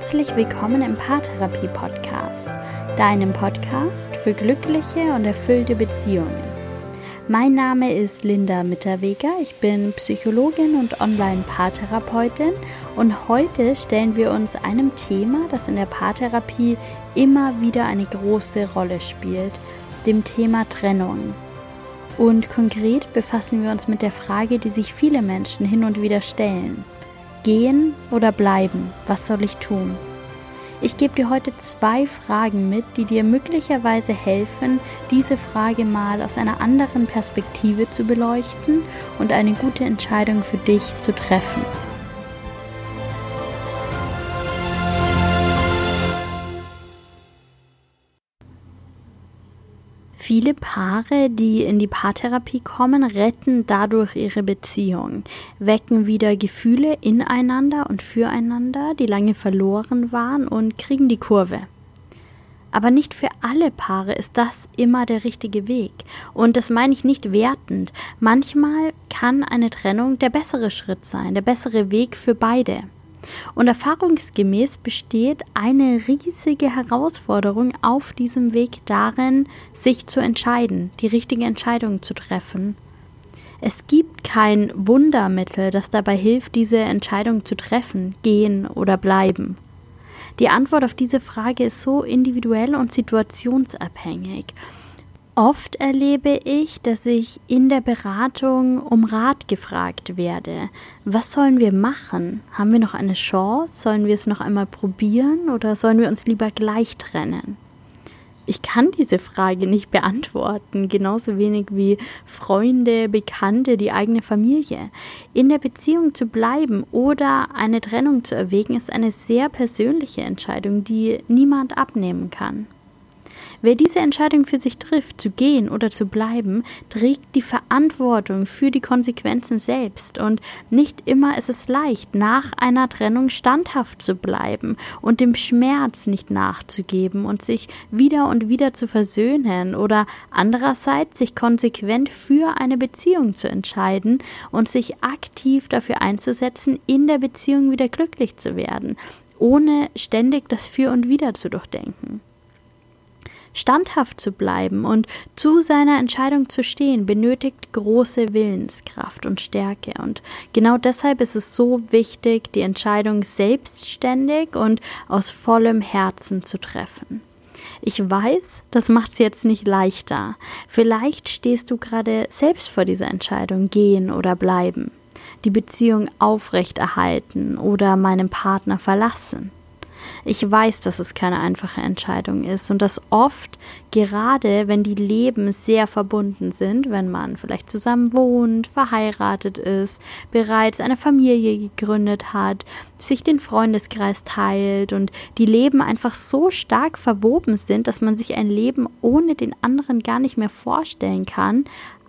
Herzlich willkommen im Paartherapie Podcast, deinem Podcast für glückliche und erfüllte Beziehungen. Mein Name ist Linda Mitterweger, ich bin Psychologin und Online-Paartherapeutin und heute stellen wir uns einem Thema, das in der Paartherapie immer wieder eine große Rolle spielt, dem Thema Trennung. Und konkret befassen wir uns mit der Frage, die sich viele Menschen hin und wieder stellen. Gehen oder bleiben? Was soll ich tun? Ich gebe dir heute zwei Fragen mit, die dir möglicherweise helfen, diese Frage mal aus einer anderen Perspektive zu beleuchten und eine gute Entscheidung für dich zu treffen. Viele Paare, die in die Paartherapie kommen, retten dadurch ihre Beziehung, wecken wieder Gefühle ineinander und füreinander, die lange verloren waren und kriegen die Kurve. Aber nicht für alle Paare ist das immer der richtige Weg. Und das meine ich nicht wertend. Manchmal kann eine Trennung der bessere Schritt sein, der bessere Weg für beide. Und erfahrungsgemäß besteht eine riesige Herausforderung auf diesem Weg darin, sich zu entscheiden, die richtige Entscheidung zu treffen. Es gibt kein Wundermittel, das dabei hilft, diese Entscheidung zu treffen, gehen oder bleiben. Die Antwort auf diese Frage ist so individuell und situationsabhängig. Oft erlebe ich, dass ich in der Beratung um Rat gefragt werde. Was sollen wir machen? Haben wir noch eine Chance? Sollen wir es noch einmal probieren oder sollen wir uns lieber gleich trennen? Ich kann diese Frage nicht beantworten, genauso wenig wie Freunde, Bekannte, die eigene Familie. In der Beziehung zu bleiben oder eine Trennung zu erwägen, ist eine sehr persönliche Entscheidung, die niemand abnehmen kann. Wer diese Entscheidung für sich trifft, zu gehen oder zu bleiben, trägt die Verantwortung für die Konsequenzen selbst. Und nicht immer ist es leicht, nach einer Trennung standhaft zu bleiben und dem Schmerz nicht nachzugeben und sich wieder und wieder zu versöhnen oder andererseits sich konsequent für eine Beziehung zu entscheiden und sich aktiv dafür einzusetzen, in der Beziehung wieder glücklich zu werden, ohne ständig das Für und Wider zu durchdenken. Standhaft zu bleiben und zu seiner Entscheidung zu stehen, benötigt große Willenskraft und Stärke. Und genau deshalb ist es so wichtig, die Entscheidung selbstständig und aus vollem Herzen zu treffen. Ich weiß, das macht es jetzt nicht leichter. Vielleicht stehst du gerade selbst vor dieser Entscheidung, gehen oder bleiben, die Beziehung aufrechterhalten oder meinen Partner verlassen. Ich weiß, dass es keine einfache Entscheidung ist und dass oft, gerade wenn die Leben sehr verbunden sind, wenn man vielleicht zusammen wohnt, verheiratet ist, bereits eine Familie gegründet hat, sich den Freundeskreis teilt und die Leben einfach so stark verwoben sind, dass man sich ein Leben ohne den anderen gar nicht mehr vorstellen kann,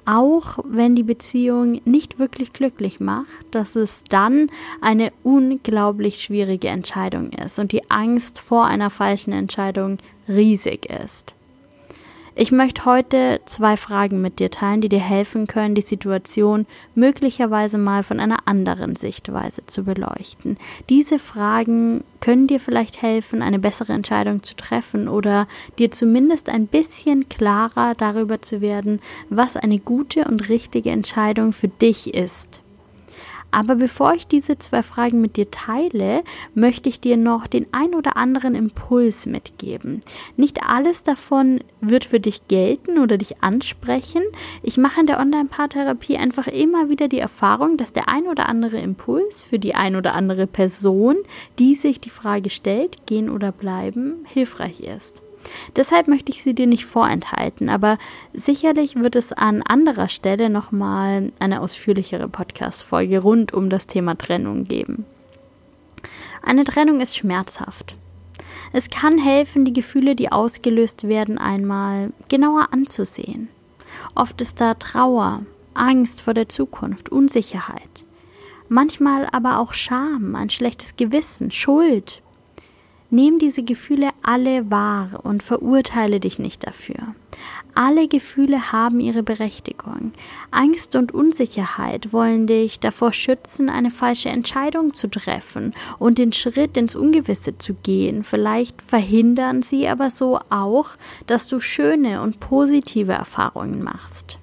auch wenn die Beziehung nicht wirklich glücklich macht, dass es dann eine unglaublich schwierige Entscheidung ist und die Angst vor einer falschen Entscheidung riesig ist. Ich möchte heute zwei Fragen mit dir teilen, die dir helfen können, die Situation möglicherweise mal von einer anderen Sichtweise zu beleuchten. Diese Fragen können dir vielleicht helfen, eine bessere Entscheidung zu treffen oder dir zumindest ein bisschen klarer darüber zu werden, was eine gute und richtige Entscheidung für dich ist. Aber bevor ich diese zwei Fragen mit dir teile, möchte ich dir noch den ein oder anderen Impuls mitgeben. Nicht alles davon wird für dich gelten oder dich ansprechen. Ich mache in der Online-Paartherapie einfach immer wieder die Erfahrung, dass der ein oder andere Impuls für die ein oder andere Person, die sich die Frage stellt, gehen oder bleiben, hilfreich ist. Deshalb möchte ich sie dir nicht vorenthalten, aber sicherlich wird es an anderer Stelle nochmal eine ausführlichere Podcast-Folge rund um das Thema Trennung geben. Eine Trennung ist schmerzhaft. Es kann helfen, die Gefühle, die ausgelöst werden, einmal genauer anzusehen. Oft ist da Trauer, Angst vor der Zukunft, Unsicherheit. Manchmal aber auch Scham, ein schlechtes Gewissen, Schuld, Nehm diese Gefühle alle wahr und verurteile dich nicht dafür. Alle Gefühle haben ihre Berechtigung. Angst und Unsicherheit wollen dich davor schützen, eine falsche Entscheidung zu treffen und den Schritt ins Ungewisse zu gehen. Vielleicht verhindern sie aber so auch, dass du schöne und positive Erfahrungen machst.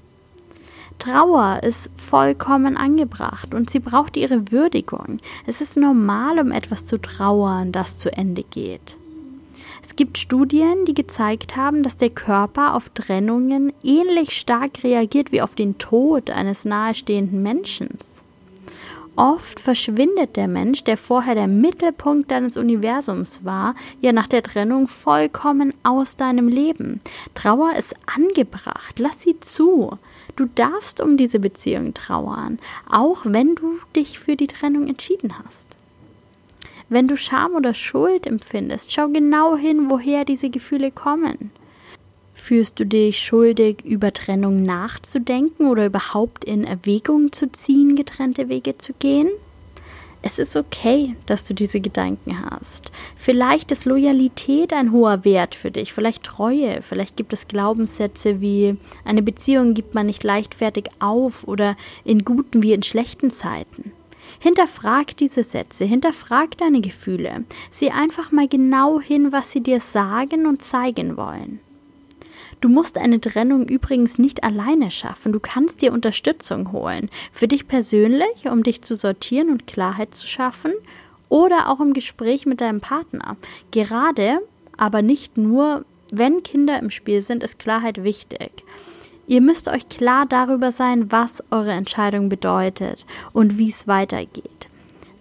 Trauer ist vollkommen angebracht und sie braucht ihre Würdigung. Es ist normal, um etwas zu trauern, das zu Ende geht. Es gibt Studien, die gezeigt haben, dass der Körper auf Trennungen ähnlich stark reagiert wie auf den Tod eines nahestehenden Menschen. Oft verschwindet der Mensch, der vorher der Mittelpunkt deines Universums war, ja nach der Trennung vollkommen aus deinem Leben. Trauer ist angebracht, lass sie zu. Du darfst um diese Beziehung trauern, auch wenn du dich für die Trennung entschieden hast. Wenn du Scham oder Schuld empfindest, schau genau hin, woher diese Gefühle kommen. Fühlst du dich schuldig, über Trennung nachzudenken oder überhaupt in Erwägung zu ziehen, getrennte Wege zu gehen? Es ist okay, dass du diese Gedanken hast. Vielleicht ist Loyalität ein hoher Wert für dich, vielleicht Treue, vielleicht gibt es Glaubenssätze wie eine Beziehung gibt man nicht leichtfertig auf oder in guten wie in schlechten Zeiten. Hinterfrag diese Sätze, hinterfrag deine Gefühle. Sieh einfach mal genau hin, was sie dir sagen und zeigen wollen. Du musst eine Trennung übrigens nicht alleine schaffen. Du kannst dir Unterstützung holen. Für dich persönlich, um dich zu sortieren und Klarheit zu schaffen. Oder auch im Gespräch mit deinem Partner. Gerade, aber nicht nur, wenn Kinder im Spiel sind, ist Klarheit wichtig. Ihr müsst euch klar darüber sein, was eure Entscheidung bedeutet und wie es weitergeht.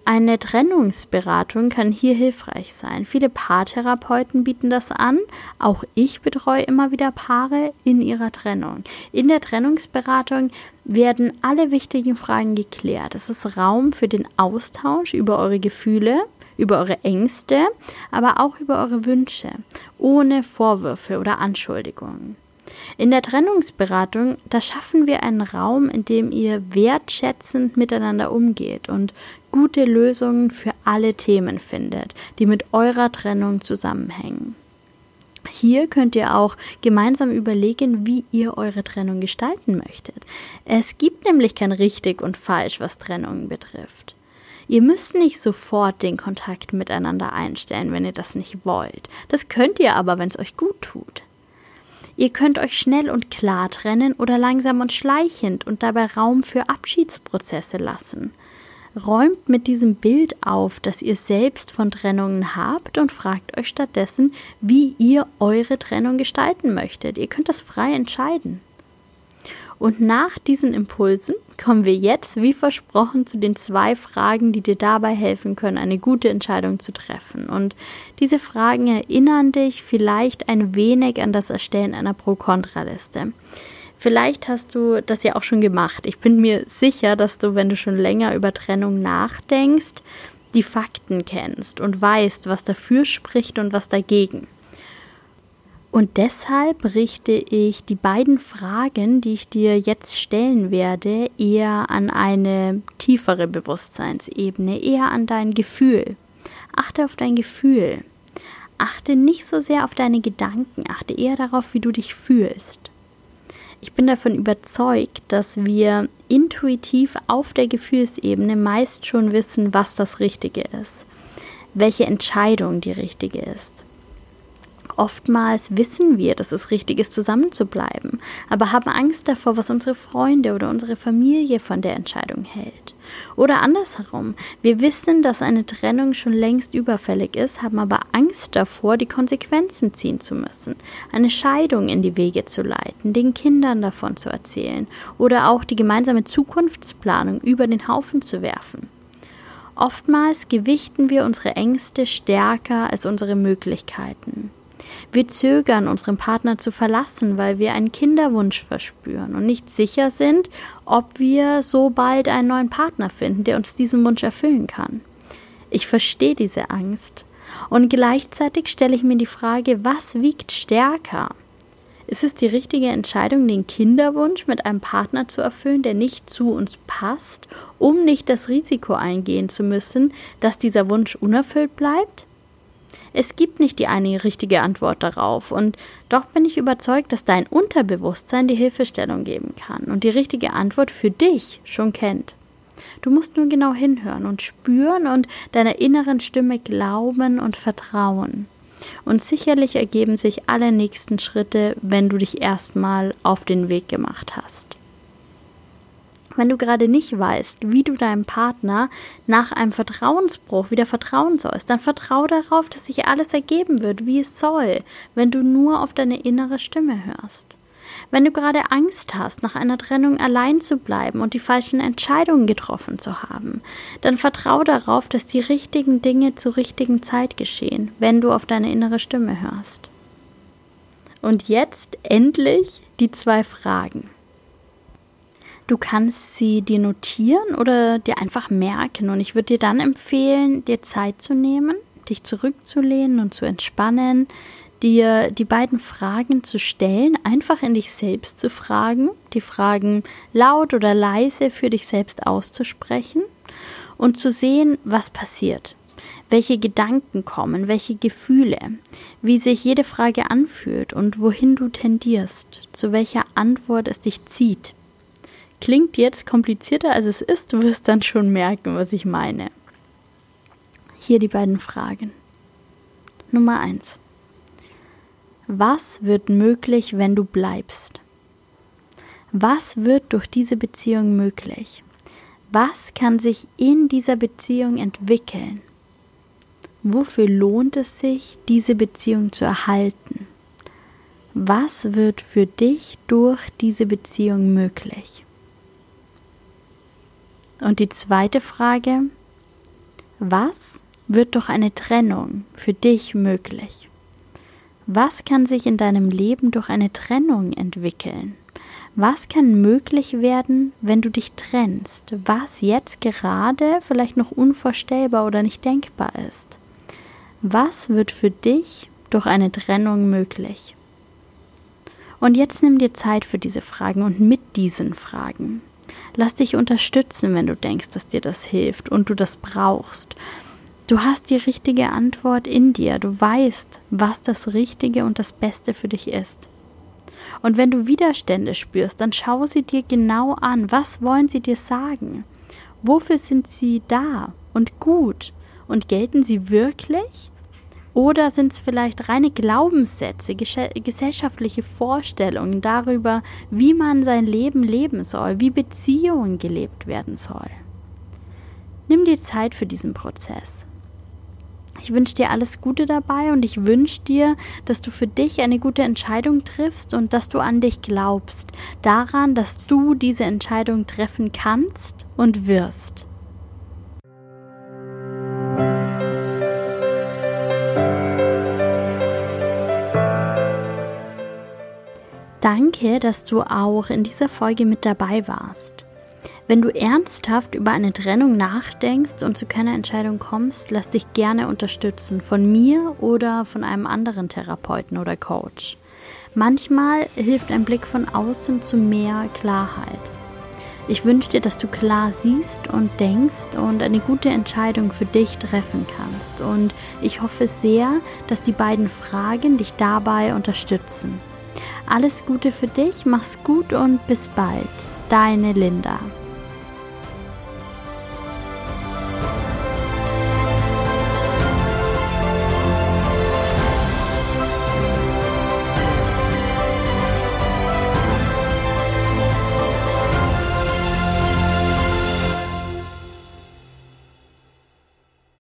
Eine Trennungsberatung kann hier hilfreich sein. Viele Paartherapeuten bieten das an. Auch ich betreue immer wieder Paare in ihrer Trennung. In der Trennungsberatung werden alle wichtigen Fragen geklärt. Es ist Raum für den Austausch über eure Gefühle, über eure Ängste, aber auch über eure Wünsche, ohne Vorwürfe oder Anschuldigungen. In der Trennungsberatung, da schaffen wir einen Raum, in dem ihr wertschätzend miteinander umgeht und gute Lösungen für alle Themen findet, die mit eurer Trennung zusammenhängen. Hier könnt ihr auch gemeinsam überlegen, wie ihr eure Trennung gestalten möchtet. Es gibt nämlich kein richtig und falsch, was Trennungen betrifft. Ihr müsst nicht sofort den Kontakt miteinander einstellen, wenn ihr das nicht wollt. Das könnt ihr aber, wenn es euch gut tut. Ihr könnt euch schnell und klar trennen oder langsam und schleichend und dabei Raum für Abschiedsprozesse lassen. Räumt mit diesem Bild auf, das ihr selbst von Trennungen habt und fragt euch stattdessen, wie ihr eure Trennung gestalten möchtet. Ihr könnt das frei entscheiden. Und nach diesen Impulsen kommen wir jetzt, wie versprochen, zu den zwei Fragen, die dir dabei helfen können, eine gute Entscheidung zu treffen. Und diese Fragen erinnern dich vielleicht ein wenig an das Erstellen einer Pro-Kontra-Liste. Vielleicht hast du das ja auch schon gemacht. Ich bin mir sicher, dass du, wenn du schon länger über Trennung nachdenkst, die Fakten kennst und weißt, was dafür spricht und was dagegen. Und deshalb richte ich die beiden Fragen, die ich dir jetzt stellen werde, eher an eine tiefere Bewusstseinsebene, eher an dein Gefühl. Achte auf dein Gefühl. Achte nicht so sehr auf deine Gedanken, achte eher darauf, wie du dich fühlst. Ich bin davon überzeugt, dass wir intuitiv auf der Gefühlsebene meist schon wissen, was das Richtige ist, welche Entscheidung die richtige ist. Oftmals wissen wir, dass es richtig ist, zusammenzubleiben, aber haben Angst davor, was unsere Freunde oder unsere Familie von der Entscheidung hält. Oder andersherum, wir wissen, dass eine Trennung schon längst überfällig ist, haben aber Angst davor, die Konsequenzen ziehen zu müssen, eine Scheidung in die Wege zu leiten, den Kindern davon zu erzählen oder auch die gemeinsame Zukunftsplanung über den Haufen zu werfen. Oftmals gewichten wir unsere Ängste stärker als unsere Möglichkeiten. Wir zögern, unseren Partner zu verlassen, weil wir einen Kinderwunsch verspüren und nicht sicher sind, ob wir so bald einen neuen Partner finden, der uns diesen Wunsch erfüllen kann. Ich verstehe diese Angst und gleichzeitig stelle ich mir die Frage, was wiegt stärker? Ist es die richtige Entscheidung, den Kinderwunsch mit einem Partner zu erfüllen, der nicht zu uns passt, um nicht das Risiko eingehen zu müssen, dass dieser Wunsch unerfüllt bleibt? Es gibt nicht die eine richtige Antwort darauf, und doch bin ich überzeugt, dass dein Unterbewusstsein die Hilfestellung geben kann und die richtige Antwort für dich schon kennt. Du musst nur genau hinhören und spüren und deiner inneren Stimme glauben und vertrauen. Und sicherlich ergeben sich alle nächsten Schritte, wenn du dich erstmal auf den Weg gemacht hast. Wenn du gerade nicht weißt, wie du deinem Partner nach einem Vertrauensbruch wieder vertrauen sollst, dann vertraue darauf, dass sich alles ergeben wird, wie es soll, wenn du nur auf deine innere Stimme hörst. Wenn du gerade Angst hast, nach einer Trennung allein zu bleiben und die falschen Entscheidungen getroffen zu haben, dann vertraue darauf, dass die richtigen Dinge zur richtigen Zeit geschehen, wenn du auf deine innere Stimme hörst. Und jetzt endlich die zwei Fragen. Du kannst sie dir notieren oder dir einfach merken. Und ich würde dir dann empfehlen, dir Zeit zu nehmen, dich zurückzulehnen und zu entspannen, dir die beiden Fragen zu stellen, einfach in dich selbst zu fragen, die Fragen laut oder leise für dich selbst auszusprechen und zu sehen, was passiert, welche Gedanken kommen, welche Gefühle, wie sich jede Frage anfühlt und wohin du tendierst, zu welcher Antwort es dich zieht. Klingt jetzt komplizierter als es ist, du wirst dann schon merken, was ich meine. Hier die beiden Fragen. Nummer 1. Was wird möglich, wenn du bleibst? Was wird durch diese Beziehung möglich? Was kann sich in dieser Beziehung entwickeln? Wofür lohnt es sich, diese Beziehung zu erhalten? Was wird für dich durch diese Beziehung möglich? Und die zweite Frage, was wird durch eine Trennung für dich möglich? Was kann sich in deinem Leben durch eine Trennung entwickeln? Was kann möglich werden, wenn du dich trennst? Was jetzt gerade vielleicht noch unvorstellbar oder nicht denkbar ist? Was wird für dich durch eine Trennung möglich? Und jetzt nimm dir Zeit für diese Fragen und mit diesen Fragen. Lass dich unterstützen, wenn du denkst, dass dir das hilft und du das brauchst. Du hast die richtige Antwort in dir. Du weißt, was das Richtige und das Beste für dich ist. Und wenn du Widerstände spürst, dann schau sie dir genau an. Was wollen sie dir sagen? Wofür sind sie da und gut? Und gelten sie wirklich? Oder sind es vielleicht reine Glaubenssätze, gesellschaftliche Vorstellungen darüber, wie man sein Leben leben soll, wie Beziehungen gelebt werden soll? Nimm dir Zeit für diesen Prozess. Ich wünsche dir alles Gute dabei und ich wünsche dir, dass du für dich eine gute Entscheidung triffst und dass du an dich glaubst, daran, dass du diese Entscheidung treffen kannst und wirst. Danke, dass du auch in dieser Folge mit dabei warst. Wenn du ernsthaft über eine Trennung nachdenkst und zu keiner Entscheidung kommst, lass dich gerne unterstützen von mir oder von einem anderen Therapeuten oder Coach. Manchmal hilft ein Blick von außen zu mehr Klarheit. Ich wünsche dir, dass du klar siehst und denkst und eine gute Entscheidung für dich treffen kannst. Und ich hoffe sehr, dass die beiden Fragen dich dabei unterstützen. Alles Gute für dich, mach's gut und bis bald. Deine Linda.